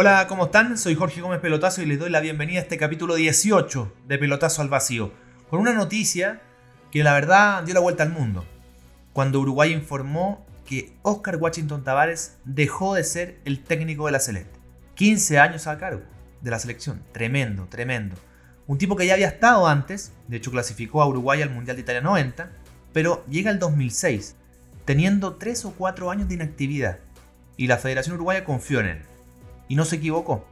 Hola, ¿cómo están? Soy Jorge Gómez Pelotazo y les doy la bienvenida a este capítulo 18 de Pelotazo al Vacío, con una noticia que la verdad dio la vuelta al mundo, cuando Uruguay informó que Oscar Washington Tavares dejó de ser el técnico de la Celeste. 15 años a cargo de la selección, tremendo, tremendo. Un tipo que ya había estado antes, de hecho clasificó a Uruguay al Mundial de Italia 90, pero llega el 2006, teniendo 3 o 4 años de inactividad, y la Federación Uruguaya confió en él. Y no se equivocó,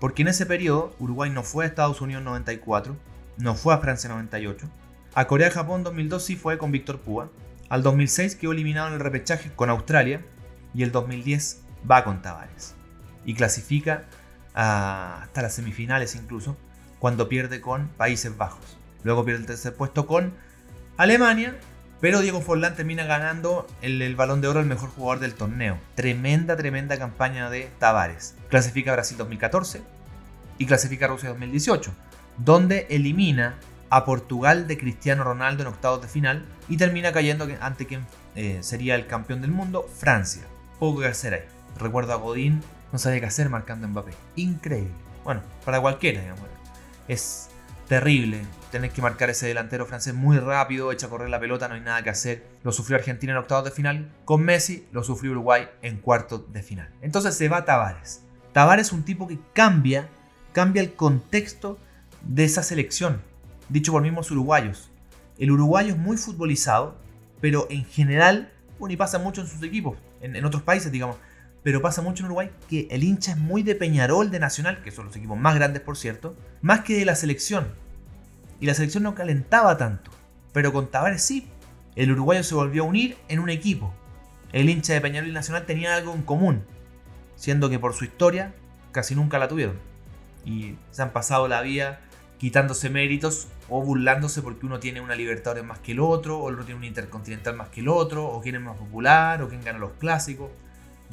porque en ese periodo Uruguay no fue a Estados Unidos 94, no fue a Francia 98, a Corea-Japón 2002 sí fue con Víctor Púa, al 2006 quedó eliminado en el repechaje con Australia y el 2010 va con Tavares y clasifica hasta las semifinales incluso cuando pierde con Países Bajos. Luego pierde el tercer puesto con Alemania pero Diego Forlán termina ganando el, balón de oro al mejor jugador del torneo. Tremenda, tremenda campaña de Tavares. Clasifica a Brasil 2014 y clasifica a Rusia 2018, donde elimina a Portugal de Cristiano Ronaldo en octavos de final y termina cayendo ante quien eh, sería el campeón del mundo, Francia. Poco que hacer ahí. Recuerdo a Godín, no sabía qué hacer marcando Mbappé. Increíble. Bueno, para cualquiera, digamos. Es terrible tener que marcar ese delantero francés muy rápido, echa a correr la pelota, no hay nada que hacer. Lo sufrió Argentina en octavos de final, con Messi lo sufrió Uruguay en cuartos de final. Entonces se va Tavares. Tavares es un tipo que cambia, cambia el contexto de esa selección, dicho por mismos uruguayos. El uruguayo es muy futbolizado, pero en general, bueno, y pasa mucho en sus equipos, en, en otros países, digamos, pero pasa mucho en Uruguay que el hincha es muy de Peñarol, de Nacional, que son los equipos más grandes por cierto, más que de la selección. Y la selección no calentaba tanto, pero con Tavares sí. El uruguayo se volvió a unir en un equipo. El hincha de Peñarol y Nacional tenía algo en común, siendo que por su historia casi nunca la tuvieron. Y se han pasado la vida quitándose méritos o burlándose porque uno tiene una Libertadores más que el otro, o el otro tiene un Intercontinental más que el otro, o quién es más popular, o quién gana los clásicos.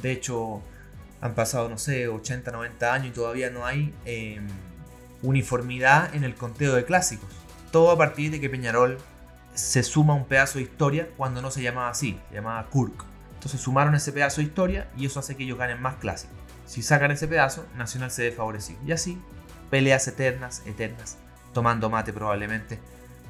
De hecho, han pasado, no sé, 80, 90 años y todavía no hay em, uniformidad en el conteo de clásicos. Todo a partir de que Peñarol se suma un pedazo de historia cuando no se llamaba así, se llamaba Kurk. Entonces sumaron ese pedazo de historia y eso hace que ellos ganen más clásicos. Si sacan ese pedazo, Nacional se ve. Y así, peleas eternas, eternas, tomando mate probablemente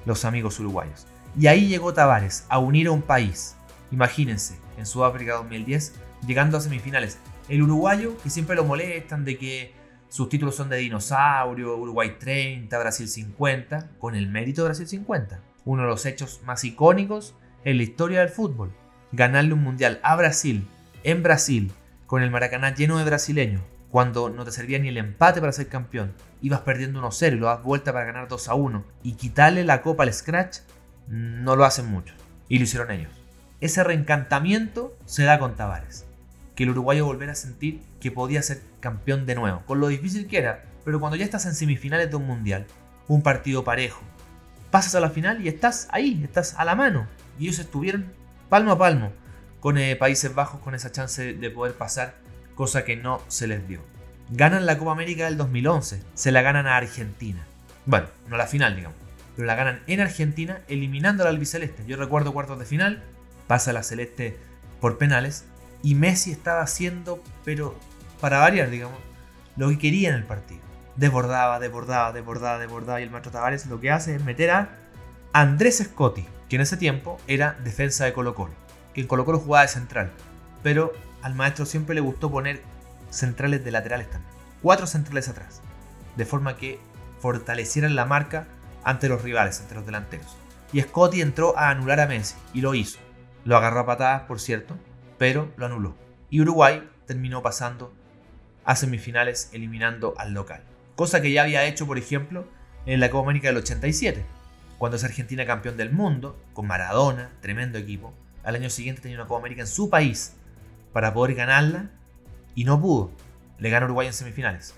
los amigos uruguayos. Y ahí llegó Tavares a unir a un país. Imagínense, en Sudáfrica 2010 llegando a semifinales. El uruguayo, que siempre lo molestan de que sus títulos son de dinosaurio, Uruguay 30, Brasil 50, con el mérito de Brasil 50. Uno de los hechos más icónicos en la historia del fútbol. Ganarle un mundial a Brasil, en Brasil, con el Maracaná lleno de brasileños, cuando no te servía ni el empate para ser campeón, ibas perdiendo 1-0 y lo das vuelta para ganar 2-1, y quitarle la copa al Scratch, no lo hacen muchos. Y lo hicieron ellos. Ese reencantamiento se da con Tavares que el uruguayo volviera a sentir que podía ser campeón de nuevo, con lo difícil que era, pero cuando ya estás en semifinales de un mundial, un partido parejo, pasas a la final y estás ahí, estás a la mano. Y ellos estuvieron palmo a palmo con eh, Países Bajos con esa chance de poder pasar, cosa que no se les dio. Ganan la Copa América del 2011, se la ganan a Argentina. Bueno, no la final, digamos, pero la ganan en Argentina eliminando al albiceleste. Yo recuerdo cuartos de final, pasa la celeste por penales y Messi estaba haciendo, pero para variar, digamos, lo que quería en el partido. Desbordaba, desbordaba, desbordaba, desbordaba. Y el maestro Tavares lo que hace es meter a Andrés Scotti, que en ese tiempo era defensa de Colo Colo. Que en Colo Colo jugaba de central. Pero al maestro siempre le gustó poner centrales de laterales también. Cuatro centrales atrás. De forma que fortalecieran la marca ante los rivales, ante los delanteros. Y Scotti entró a anular a Messi. Y lo hizo. Lo agarró a patadas, por cierto pero lo anuló. Y Uruguay terminó pasando a semifinales eliminando al local. Cosa que ya había hecho, por ejemplo, en la Copa América del 87, cuando es Argentina campeón del mundo, con Maradona, tremendo equipo. Al año siguiente tenía una Copa América en su país para poder ganarla y no pudo. Le ganó Uruguay en semifinales.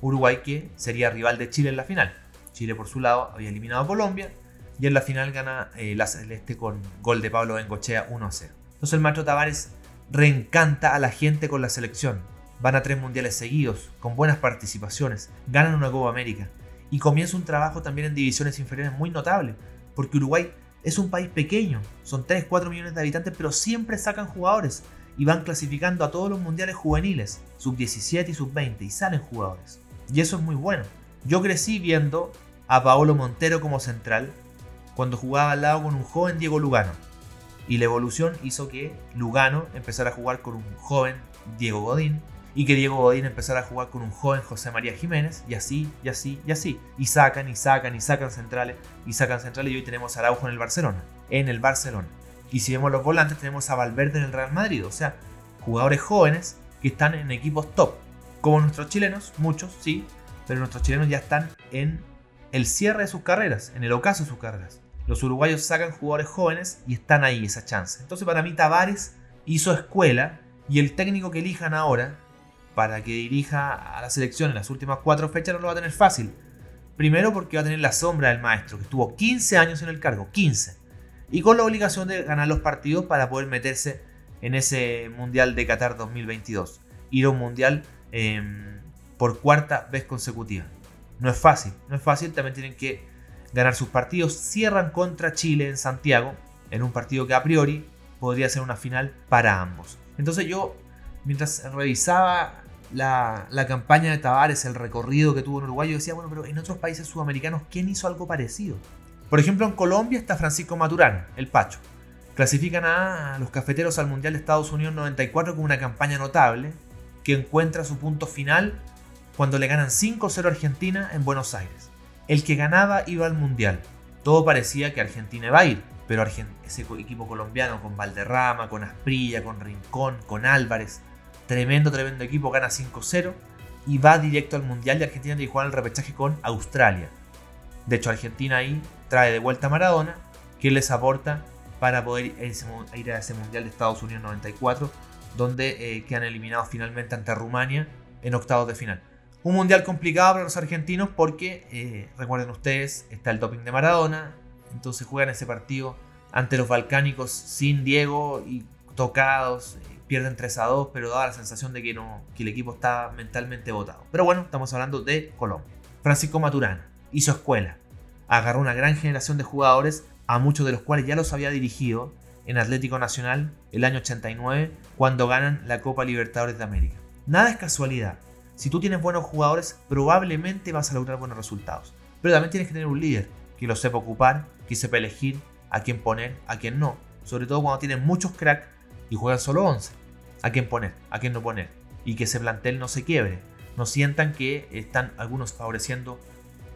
Uruguay que sería rival de Chile en la final. Chile por su lado había eliminado a Colombia y en la final gana eh, la Celeste con gol de Pablo Bengochea 1 0. Entonces el maestro Tavares reencanta a la gente con la selección. Van a tres mundiales seguidos, con buenas participaciones, ganan una Copa América y comienza un trabajo también en divisiones inferiores muy notable, porque Uruguay es un país pequeño, son 3-4 millones de habitantes, pero siempre sacan jugadores y van clasificando a todos los mundiales juveniles, sub-17 y sub-20, y salen jugadores. Y eso es muy bueno. Yo crecí viendo a Paolo Montero como central cuando jugaba al lado con un joven Diego Lugano. Y la evolución hizo que Lugano empezara a jugar con un joven Diego Godín y que Diego Godín empezara a jugar con un joven José María Jiménez y así, y así, y así. Y sacan, y sacan, y sacan centrales, y sacan centrales y hoy tenemos a Araujo en el Barcelona. En el Barcelona. Y si vemos los volantes tenemos a Valverde en el Real Madrid. O sea, jugadores jóvenes que están en equipos top. Como nuestros chilenos, muchos, sí, pero nuestros chilenos ya están en el cierre de sus carreras, en el ocaso de sus carreras. Los uruguayos sacan jugadores jóvenes y están ahí esa chance. Entonces para mí Tavares hizo escuela y el técnico que elijan ahora para que dirija a la selección en las últimas cuatro fechas no lo va a tener fácil. Primero porque va a tener la sombra del maestro, que estuvo 15 años en el cargo, 15. Y con la obligación de ganar los partidos para poder meterse en ese Mundial de Qatar 2022. Ir a un Mundial em, por cuarta vez consecutiva. No es fácil, no es fácil, también tienen que ganar sus partidos. Cierran contra Chile en Santiago, en un partido que a priori podría ser una final para ambos. Entonces yo, mientras revisaba la, campaña de Tavares, el recorrido que tuvo en Uruguay, yo decía, bueno, pero en otros países sudamericanos, ¿quién hizo algo parecido? Por ejemplo, en Colombia está Francisco Maturano, el Pacho. Clasifican a los cafeteros al Mundial de Estados Unidos 94 con una campaña notable que encuentra su punto final cuando le ganan 5-0 a Argentina en Buenos Aires. El que ganaba iba al Mundial. Todo parecía que Argentina iba a ir, pero ese equipo colombiano con Valderrama, con Asprilla, con Rincón, con Álvarez, tremendo, tremendo equipo, gana 5-0 y va directo al Mundial de Argentina y jugar el repechaje con Australia. De hecho, Argentina ahí trae de vuelta a Maradona, que les aporta para poder ir a ese Mundial de Estados Unidos 94, donde eh, quedan eliminados finalmente ante Rumania en octavos de final. Un mundial complicado para los argentinos porque, eh, recuerden ustedes, está el doping de Maradona. Entonces juegan ese partido ante los balcánicos sin Diego y tocados. Eh, pierden 3 a 2, pero da la sensación de que, no, que el equipo está mentalmente votado. Pero bueno, estamos hablando de Colombia. Francisco Maturana hizo escuela. Agarró una gran generación de jugadores, a muchos de los cuales ya los había dirigido en Atlético Nacional el año 89, cuando ganan la Copa Libertadores de América. Nada es casualidad. Si tú tienes buenos jugadores, probablemente vas a lograr buenos resultados. Pero también tienes que tener un líder que lo sepa ocupar, que sepa elegir a quién poner, a quién no. Sobre todo cuando tienes muchos cracks y juegan solo 11. A quién poner, a quién no poner. Y que ese plantel no se quiebre. No sientan que están algunos favoreciendo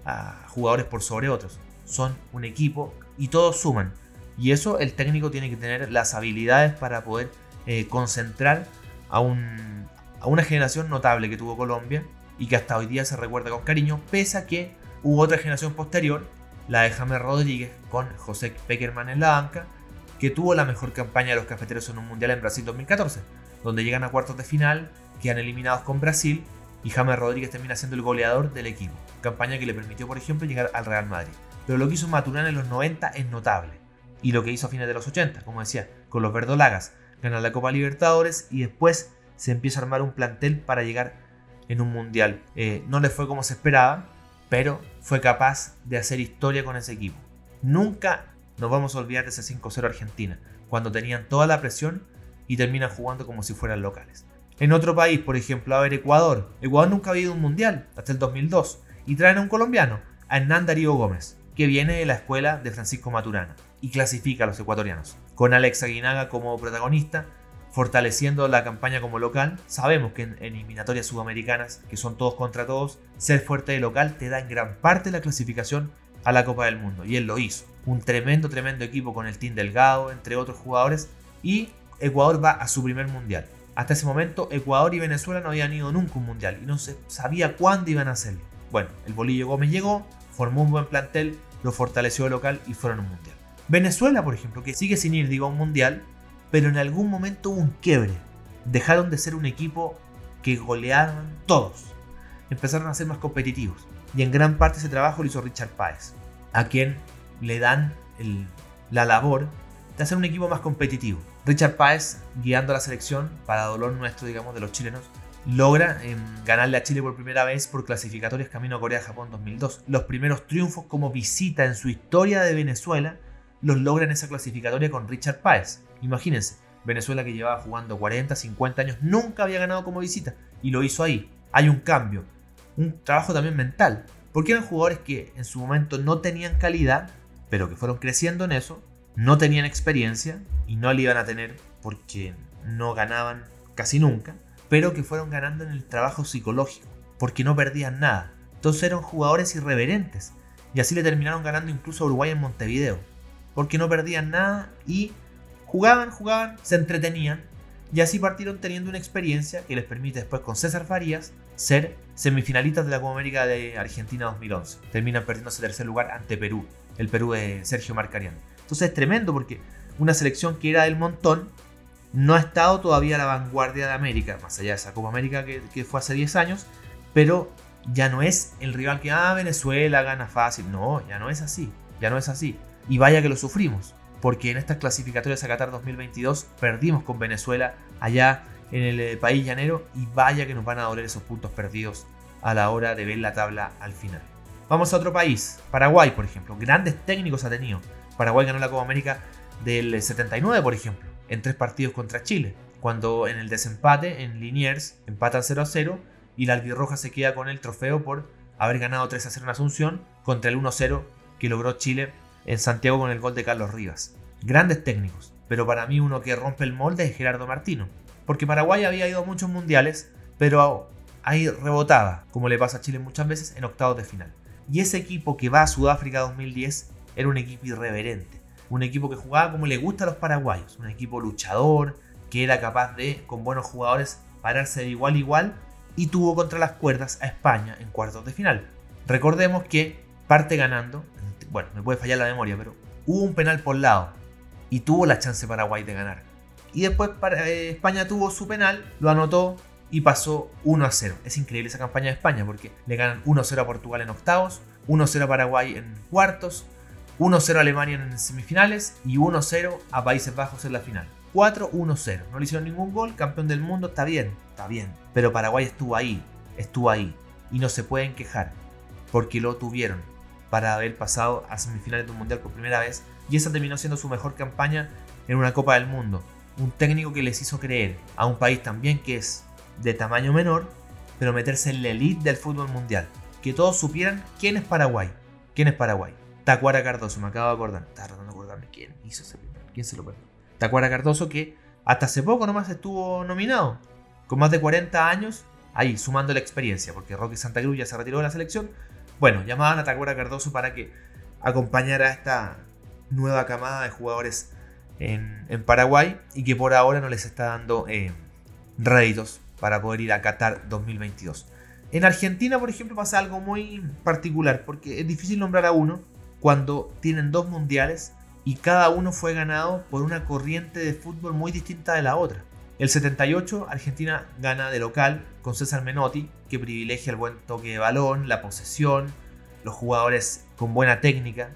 a jugadores por sobre otros. Son un equipo y todos suman. Y eso el técnico tiene que tener las habilidades para poder eh, concentrar a un, a una generación notable que tuvo Colombia y que hasta hoy día se recuerda con cariño, pese a que hubo otra generación posterior, la de James Rodríguez con José Peckerman en la banca, que tuvo la mejor campaña de los cafeteros en un mundial en Brasil 2014, donde llegan a cuartos de final, quedan eliminados con Brasil y James Rodríguez termina siendo el goleador del equipo, campaña que le permitió, por ejemplo, llegar al Real Madrid. Pero lo que hizo Maturana en los 90 es notable, y lo que hizo a fines de los 80, como decía, con los verdolagas, ganar la Copa Libertadores y después se empieza a armar un plantel para llegar en un mundial. Eh, no le fue como se esperaba, pero fue capaz de hacer historia con ese equipo. Nunca nos vamos a olvidar de ese 5-0 Argentina, cuando tenían toda la presión y terminan jugando como si fueran locales. En otro país, por ejemplo, a ver Ecuador. Ecuador nunca ha habido un mundial hasta el 2002 y traen a un colombiano, a Hernán Darío Gómez, que viene de la escuela de Francisco Maturana y clasifica a los ecuatorianos. Con Alex Aguinaga como protagonista, fortaleciendo la campaña como local. Sabemos que en, eliminatorias sudamericanas, que son todos contra todos, ser fuerte de local te da en gran parte la clasificación a la Copa del Mundo. Y él lo hizo. Un tremendo, tremendo equipo con el Team Delgado, entre otros jugadores. Y Ecuador va a su primer mundial. Hasta ese momento, Ecuador y Venezuela no habían ido nunca un mundial y no se sabía cuándo iban a hacerlo. Bueno, el Bolillo Gómez llegó, formó un buen plantel, lo fortaleció local y fueron a un mundial. Venezuela, por ejemplo, que sigue sin ir, digo, a un mundial, pero en algún momento hubo un quiebre. Dejaron de ser un equipo que goleaban todos empezaron a ser más competitivos. Y en gran parte ese trabajo lo hizo Richard Páez, a quien le dan la labor de hacer un equipo más competitivo. Richard Páez, guiando a la selección, para dolor nuestro, digamos, de los chilenos, logra em, ganarle a Chile por primera vez por clasificatorias camino a Corea-Japón 2002. Los primeros triunfos como visita en su historia de Venezuela los logra en esa clasificatoria con Richard Páez. Imagínense, Venezuela que llevaba jugando 40, 50 años, nunca había ganado como visita y lo hizo ahí. Hay un cambio, un trabajo también mental, porque eran jugadores que en su momento no tenían calidad, pero que fueron creciendo en eso, no tenían experiencia y no la iban a tener porque no ganaban casi nunca, pero que fueron ganando en el trabajo psicológico, porque no perdían nada. Entonces eran jugadores irreverentes y así le terminaron ganando incluso a Uruguay en Montevideo, porque no perdían nada y jugaban, jugaban, se entretenían y así partieron teniendo una experiencia que les permite después con César Farías ser semifinalistas de la Copa América de Argentina 2011. Terminan perdiendo ese tercer lugar ante Perú, el Perú de Sergio Marcarian. Entonces es tremendo porque una selección que era del montón no ha estado todavía a la vanguardia de América, más allá de esa Copa América que, que fue hace 10 años, pero ya no es el rival que, ah, Venezuela gana fácil. No, ya no es así, ya no es así. Y vaya que lo sufrimos, porque en estas clasificatorias a Qatar 2022 perdimos con Venezuela allá en el eh, país llanero y vaya que nos van a doler esos puntos perdidos a la hora de ver la tabla al final. Vamos a otro país, Paraguay por ejemplo, grandes técnicos ha tenido. Paraguay ganó la Copa América del 79 por ejemplo, en tres partidos contra Chile, cuando en el desempate en Liniers empatan 0 a 0 y la albirroja se queda con el trofeo por haber ganado 3 a 0 en Asunción contra el 1 0 que logró Chile en Santiago con el gol de Carlos Rivas. Grandes técnicos, pero para mí uno que rompe el molde es Gerardo Martino. Porque Paraguay había ido a muchos mundiales, pero ahí rebotaba, como le pasa a Chile muchas veces, en octavos de final. Y ese equipo que va a Sudáfrica 2010 era un equipo irreverente. Un equipo que jugaba como le gusta a los paraguayos. Un equipo luchador, que era capaz de, con buenos jugadores, pararse de igual a igual y tuvo contra las cuerdas a España en cuartos de final. Recordemos que parte ganando, bueno, me puede fallar la memoria, pero hubo un penal por lado y tuvo la chance Paraguay de ganar. Y después eh, España tuvo su penal, lo anotó y pasó 1 a 0. Es increíble esa campaña de España porque le ganan 1 a 0 a Portugal en octavos, 1 a 0 a Paraguay en cuartos, 1 a 0 a Alemania en semifinales y 1 a 0 a Países Bajos en la final. 4-1-0. No le hicieron ningún gol, campeón del mundo, está bien, está bien. Pero Paraguay estuvo ahí, estuvo ahí. Y no se pueden quejar, porque lo tuvieron para haber pasado a semifinales de un mundial por primera vez. Y esa terminó siendo su mejor campaña en una Copa del Mundo. Un técnico que les hizo creer a un país también que es de tamaño menor, pero meterse en la elite del fútbol mundial. Que todos supieran quién es Paraguay. ¿Quién es Paraguay? Tacuara Cardoso, me acabo de acordar. Estaba tratando de acordarme quién hizo ese quién se lo perdió. Tacuara Cardoso que hasta hace poco nomás estuvo nominado. Con más de 40 años, ahí sumando la experiencia, porque Roque Santa Cruz ya se retiró de la selección. Bueno, llamaban a Tacuara Cardoso para que acompañara a esta nueva camada de jugadores en, Paraguay y que por ahora no les está dando eh, réditos para poder ir a Qatar 2022. En Argentina, por ejemplo, pasa algo muy particular, porque es difícil nombrar a uno cuando tienen dos mundiales y cada uno fue ganado por una corriente de fútbol muy distinta de la otra. El 78 Argentina gana de local con César Menotti, que privilegia el buen toque de balón, la posesión, los jugadores con buena técnica,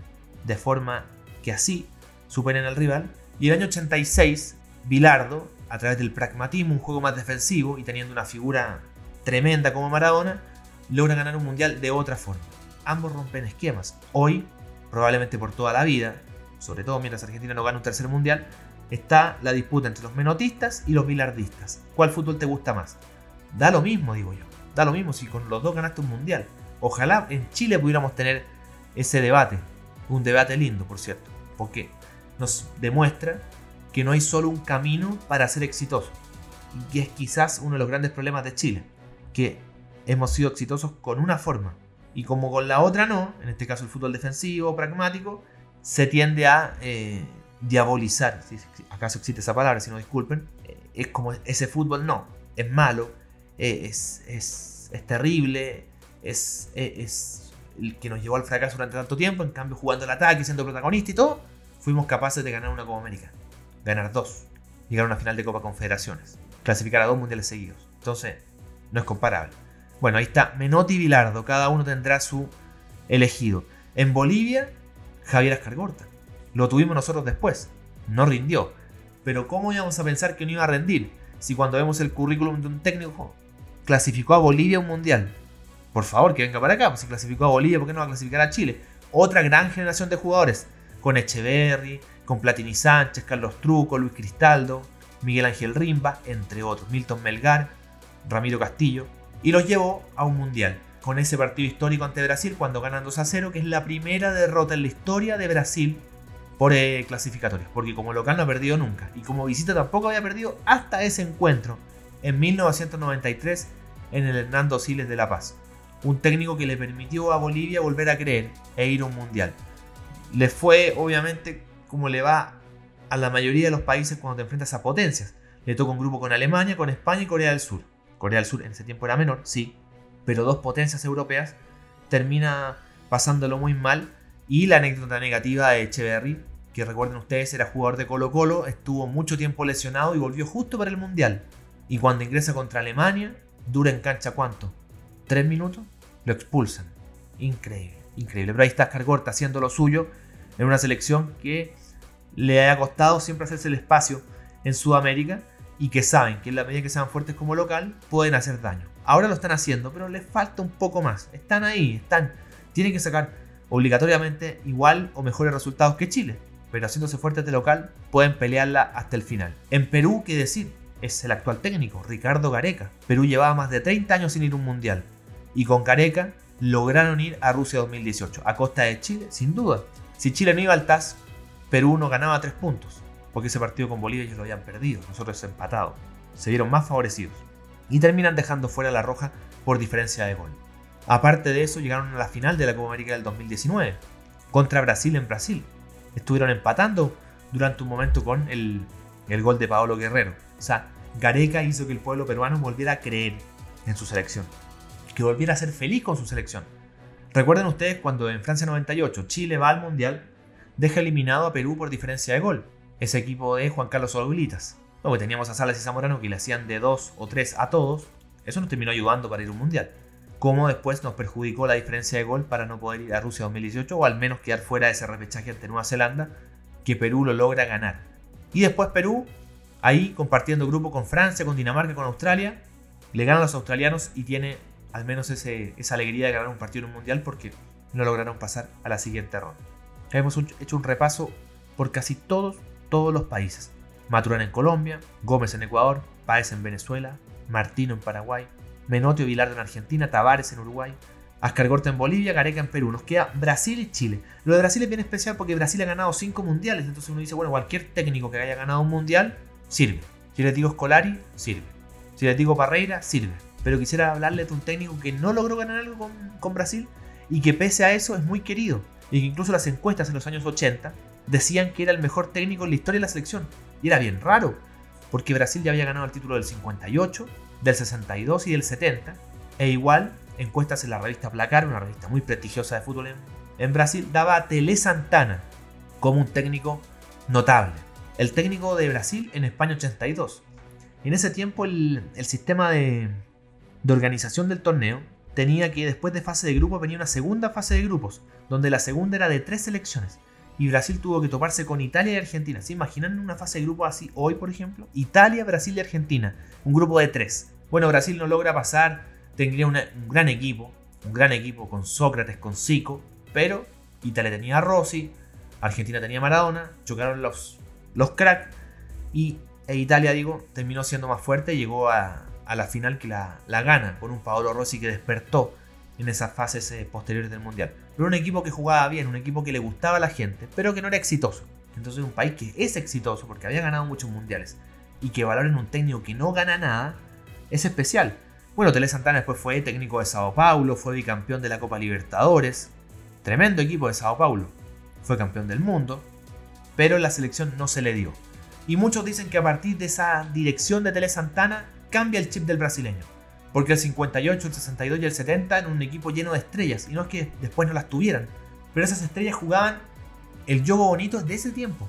de forma que así superen al rival. Y el año 86, Bilardo, a través del pragmatismo, un juego más defensivo y teniendo una figura tremenda como Maradona, logra ganar un mundial de otra forma. Ambos rompen esquemas. Hoy, probablemente por toda la vida, sobre todo mientras Argentina no gana un tercer mundial, está la disputa entre los menotistas y los bilardistas. ¿Cuál fútbol te gusta más? Da lo mismo, digo yo. Da lo mismo si con los dos ganaste un mundial. Ojalá en Chile pudiéramos tener ese debate. Un debate lindo, por cierto. Porque nos demuestra que no hay solo un camino para ser exitoso. Y que es quizás uno de los grandes problemas de Chile. Que hemos sido exitosos con una forma. Y como con la otra no, en este caso el fútbol defensivo, pragmático, se tiende a eh, diabolizar, si acaso existe esa palabra, si no disculpen, eh, es como ese fútbol no, es malo, eh, es, es, es, terrible, es, es, el que nos llevó al fracaso durante tanto tiempo, en cambio jugando el ataque, siendo protagonista y todo, fuimos capaces de ganar una Copa América, ganar dos, llegar a una final de Copa Confederaciones, clasificar a dos mundiales seguidos. Entonces, no es comparable. Bueno, ahí está Menotti y Bilardo, cada uno tendrá su elegido. En Bolivia, Javier Ascargorta. Lo tuvimos nosotros después. No rindió. Pero ¿cómo íbamos a pensar que no iba a rendir? Si cuando vemos el currículum de un técnico clasificó a Bolivia a un mundial. Por favor, que venga para acá. Pues si clasificó a Bolivia, ¿por qué no va a clasificar a Chile? Otra gran generación de jugadores. Con Echeverry, con Platini Sánchez, Carlos Truco, Luis Cristaldo, Miguel Ángel Rimba, entre otros. Milton Melgar, Ramiro Castillo. Y los llevó a un mundial. Con ese partido histórico ante Brasil cuando ganan 2 a 0, que es la primera derrota en la historia de Brasil por eh, clasificatorios. Porque como local no ha perdido nunca. Y como visita tampoco había perdido hasta ese encuentro en 1993 en el Hernando Siles de La Paz. Un técnico que le permitió a Bolivia volver a creer e ir a un mundial. Le fue, obviamente, como le va a la mayoría de los países cuando te enfrentas a potencias. Le toca un grupo con Alemania, con España y Corea del Sur. Corea del Sur en ese tiempo era menor, sí, pero dos potencias europeas termina pasándolo muy mal. Y la anécdota negativa de Echeverry, que recuerden ustedes era jugador de Colo Colo, estuvo mucho tiempo lesionado y volvió justo para el Mundial. Y cuando ingresa contra Alemania, dura en cancha cuánto? ¿Tres minutos? Lo expulsan. Increíble, increíble. Pero ahí está Cargorta haciendo lo suyo en una selección que le ha costado siempre hacerse el espacio en Sudamérica y que saben que en la medida que sean fuertes como local pueden hacer daño. Ahora lo están haciendo, pero les falta un poco más. Están ahí, están. Tienen que sacar obligatoriamente igual o mejores resultados que Chile. Pero haciéndose fuertes de local, pueden pelearla hasta el final. En Perú, ¿qué decir? es el actual técnico, Ricardo Gareca. Perú llevaba más de 30 años sin ir a un mundial. Y con Gareca lograron ir a Rusia 2018, a costa de Chile, sin duda. Si Chile no iba al TAS, Perú no ganaba 3 puntos, porque ese partido con Bolivia ellos lo habían perdido, nosotros empatado. Se vieron más favorecidos. Y terminan dejando fuera la roja por diferencia de gol. Aparte de eso, llegaron a la final de la Copa América del 2019, contra Brasil en Brasil. Estuvieron empatando durante un momento con el, el gol de Paolo Guerrero. O sea, Gareca hizo que el pueblo peruano volviera a creer en su selección, que volviera a ser feliz con su selección. Recuerden ustedes cuando en Francia 98 Chile va al Mundial, deja eliminado a Perú por diferencia de gol, ese equipo de Juan Carlos Oblitas. Luego teníamos a Salas y Zamorano que le hacían de 2 o 3 a todos, eso nos terminó ayudando para ir a un Mundial. Como después nos perjudicó la diferencia de gol para no poder ir a Rusia 2018 o al menos quedar fuera de ese repechaje ante Nueva Zelanda, que Perú lo logra ganar. Y después Perú Ahí compartiendo grupo con Francia, con Dinamarca, con Australia. Le ganan los australianos y tiene al menos esa alegría de ganar un partido en un mundial porque no lograron pasar a la siguiente ronda. Hemos hecho un repaso por casi todos, todos los países. Maturán en Colombia, Gómez en Ecuador, Páez en Venezuela, Martino en Paraguay, Menotio Vilar en Argentina, Tavares en Uruguay, Ascargorta en Bolivia, Gareca en Perú. Nos queda Brasil y Chile. Lo de Brasil es bien especial porque Brasil ha ganado 5 mundiales. Entonces uno dice, bueno, cualquier técnico que haya ganado un mundial sirve. Si les digo Scolari, sirve. Si les digo Parreira, sirve. Pero quisiera hablarle de un técnico que no logró ganar algo con, Brasil y que pese a eso es muy querido. Y que incluso las encuestas en los años 80 decían que era el mejor técnico en la historia de la selección. Y era bien raro, porque Brasil ya había ganado el título del 58, del 62 y del 70. E igual, encuestas en la revista Placar, una revista muy prestigiosa de fútbol en, Brasil, daba a Tele Santana como un técnico notable el técnico de Brasil en España 82. En ese tiempo el, sistema de, organización del torneo tenía que después de fase de grupos venía una segunda fase de grupos, donde la segunda era de tres selecciones. Y Brasil tuvo que toparse con Italia y Argentina. ¿Se imaginan una fase de grupo así hoy, por ejemplo? Italia, Brasil y Argentina. Un grupo de tres. Bueno, Brasil no logra pasar. Tendría un gran equipo. Un gran equipo con Sócrates, con Zico. Pero Italia tenía a Rossi. Argentina tenía a Maradona. Chocaron los los cracks. Y e Italia, digo, terminó siendo más fuerte y llegó a, la final que la, gana con un Paolo Rossi que despertó en esas fases posteriores del Mundial. Pero un equipo que jugaba bien, un equipo que le gustaba a la gente, pero que no era exitoso. Entonces un país que es exitoso porque había ganado muchos mundiales y que valoren un técnico que no gana nada, es especial. Bueno, Tele Santana después fue técnico de Sao Paulo, fue bicampeón de la Copa Libertadores, tremendo equipo de Sao Paulo, fue campeón del mundo, pero la selección no se le dio. Y muchos dicen que a partir de esa dirección de Tele Santana cambia el chip del brasileño. Porque el 58, el 62 y el 70 en un equipo lleno de estrellas. Y no es que después no las tuvieran. Pero esas estrellas jugaban el juego bonito de ese tiempo.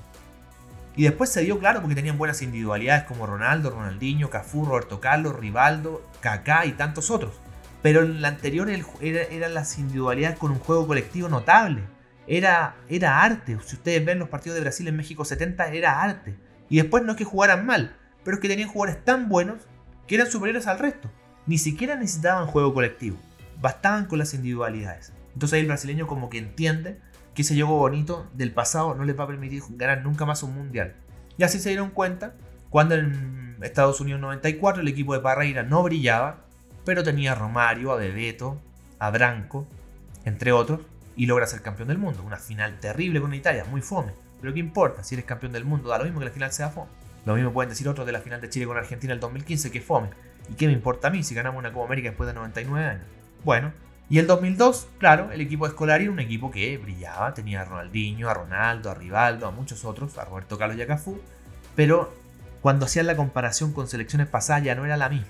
Y después se dio claro porque tenían buenas individualidades como Ronaldo, Ronaldinho, Cafú, Roberto Carlos, Rivaldo, Kaká y tantos otros. Pero en la anterior eran era las individualidades con un juego colectivo notable. Era, era arte. Si ustedes ven los partidos de Brasil en México 70, era arte. Y después no es que jugaran mal, pero es que tenían jugadores tan buenos que eran superiores al resto. Ni siquiera necesitaban juego colectivo. Bastaban con las individualidades. Entonces ahí el brasileño como que entiende que ese juego bonito del pasado no les va a permitir ganar nunca más un mundial. Y así se dieron cuenta cuando en Estados Unidos 94 el equipo de Parreira no brillaba, pero tenía a Romario, a Bebeto, a Branco, entre otros, y logra ser campeón del mundo. Una final terrible con Italia, muy fome. Pero ¿qué importa? Si eres campeón del mundo, da lo mismo que la final sea fome. Lo mismo pueden decir otros de la final de Chile con Argentina el 2015, que fome. ¿Y qué me importa a mí si ganamos una Copa América después de 99 años? Bueno, y el 2002, claro, el equipo escolar era un equipo que brillaba, tenía a Ronaldinho, a Ronaldo, a Rivaldo, a muchos otros, a Roberto Carlos y a Cafú, pero cuando hacían la comparación con selecciones pasadas ya no era la misma,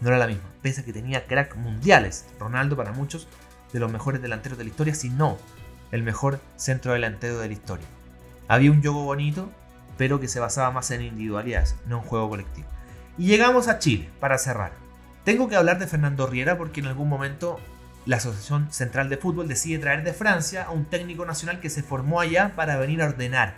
no era la misma, pese a que tenía crack mundiales, Ronaldo para muchos de los mejores delanteros de la historia, si no el mejor centro delantero de la historia. Había un juego bonito, pero que se basaba más en individualidades, no en juego colectivo. Y llegamos a Chile, para cerrar. Tengo que hablar de Fernando Riera porque en algún momento la Asociación Central de Fútbol decide traer de Francia a un técnico nacional que se formó allá para venir a ordenar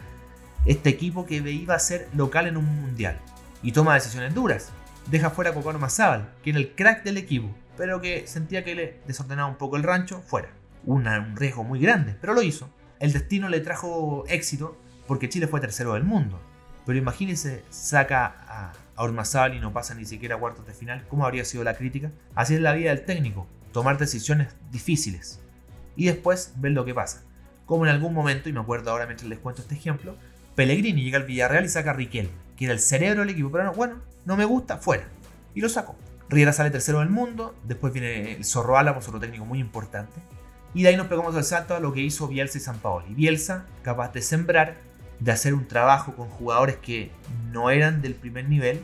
este equipo que iba a ser local en un mundial. Y toma decisiones duras. Deja fuera a Cocano Mazábal, que era el crack del equipo, pero que sentía que le desordenaba un poco el rancho, fuera. un riesgo muy grande, pero lo hizo. El destino le trajo éxito porque Chile fue tercero del mundo. Pero imagínense, saca a, a y no pasa ni siquiera a cuartos de final. ¿Cómo habría sido la crítica? Así es la vida del técnico tomar decisiones difíciles y después ver lo que pasa. Como en algún momento, y me acuerdo ahora mientras les cuento este ejemplo, Pellegrini llega al Villarreal y saca a Riquelme, que era el cerebro del equipo, pero no, bueno, no me gusta, fuera. Y lo sacó. Riera sale tercero del mundo, después viene el Zorro Álamos, otro técnico muy importante. Y de ahí nos pegamos al salto a lo que hizo Bielsa y San Paoli. Bielsa, capaz de sembrar, de hacer un trabajo con jugadores que no eran del primer nivel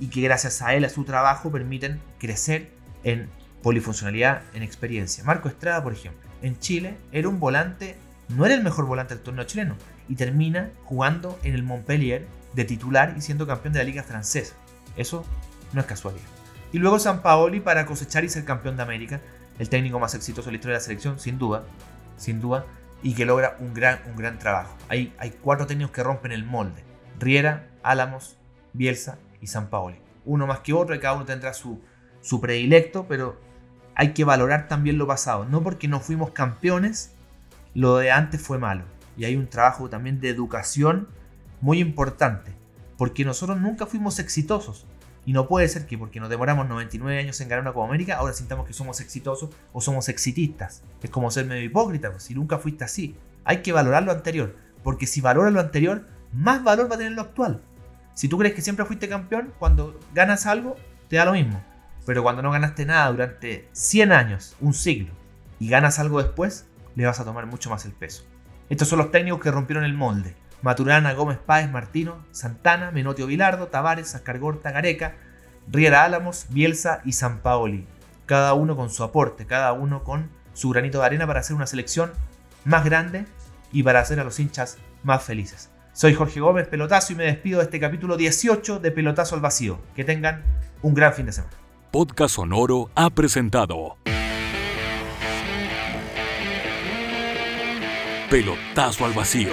y que gracias a él, a su trabajo, permiten crecer en polifuncionalidad en experiencia. Marco Estrada, por ejemplo, en Chile era un volante, no era el mejor volante del torneo chileno, y termina jugando en el Montpellier de titular y siendo campeón de la liga francesa. Eso no es casualidad. Y luego San Paoli para cosechar y ser campeón de América, el técnico más exitoso de la historia de la selección, sin duda, sin duda, y que logra un gran, un gran trabajo. Hay, hay cuatro técnicos que rompen el molde. Riera, Álamos, Bielsa y San Paoli. Uno más que otro y cada uno tendrá su, su predilecto, pero hay que valorar también lo pasado. No porque no fuimos campeones, lo de antes fue malo. Y hay un trabajo también de educación muy importante. Porque nosotros nunca fuimos exitosos. Y no puede ser que porque nos demoramos 99 años en ganar una Copa América, ahora sintamos que somos exitosos o somos exitistas. Es como ser medio hipócrita, pues, si nunca fuiste así. Hay que valorar lo anterior. Porque si valoras lo anterior, más valor va a tener lo actual. Si tú crees que siempre fuiste campeón, cuando ganas algo, te da lo mismo. Pero cuando no ganaste nada durante 100 años, un siglo, y ganas algo después, le vas a tomar mucho más el peso. Estos son los técnicos que rompieron el molde. Maturana, Gómez Páez, Martino, Santana, Menotio Vilardo, Tavares, Ascargorta, Gareca, Riera Álamos, Bielsa y San Paoli. Cada uno con su aporte, cada uno con su granito de arena para hacer una selección más grande y para hacer a los hinchas más felices. Soy Jorge Gómez, pelotazo, y me despido de este capítulo 18 de Pelotazo al Vacío. Que tengan un gran fin de semana. Podcast Sonoro ha presentado Pelotazo al Vacío.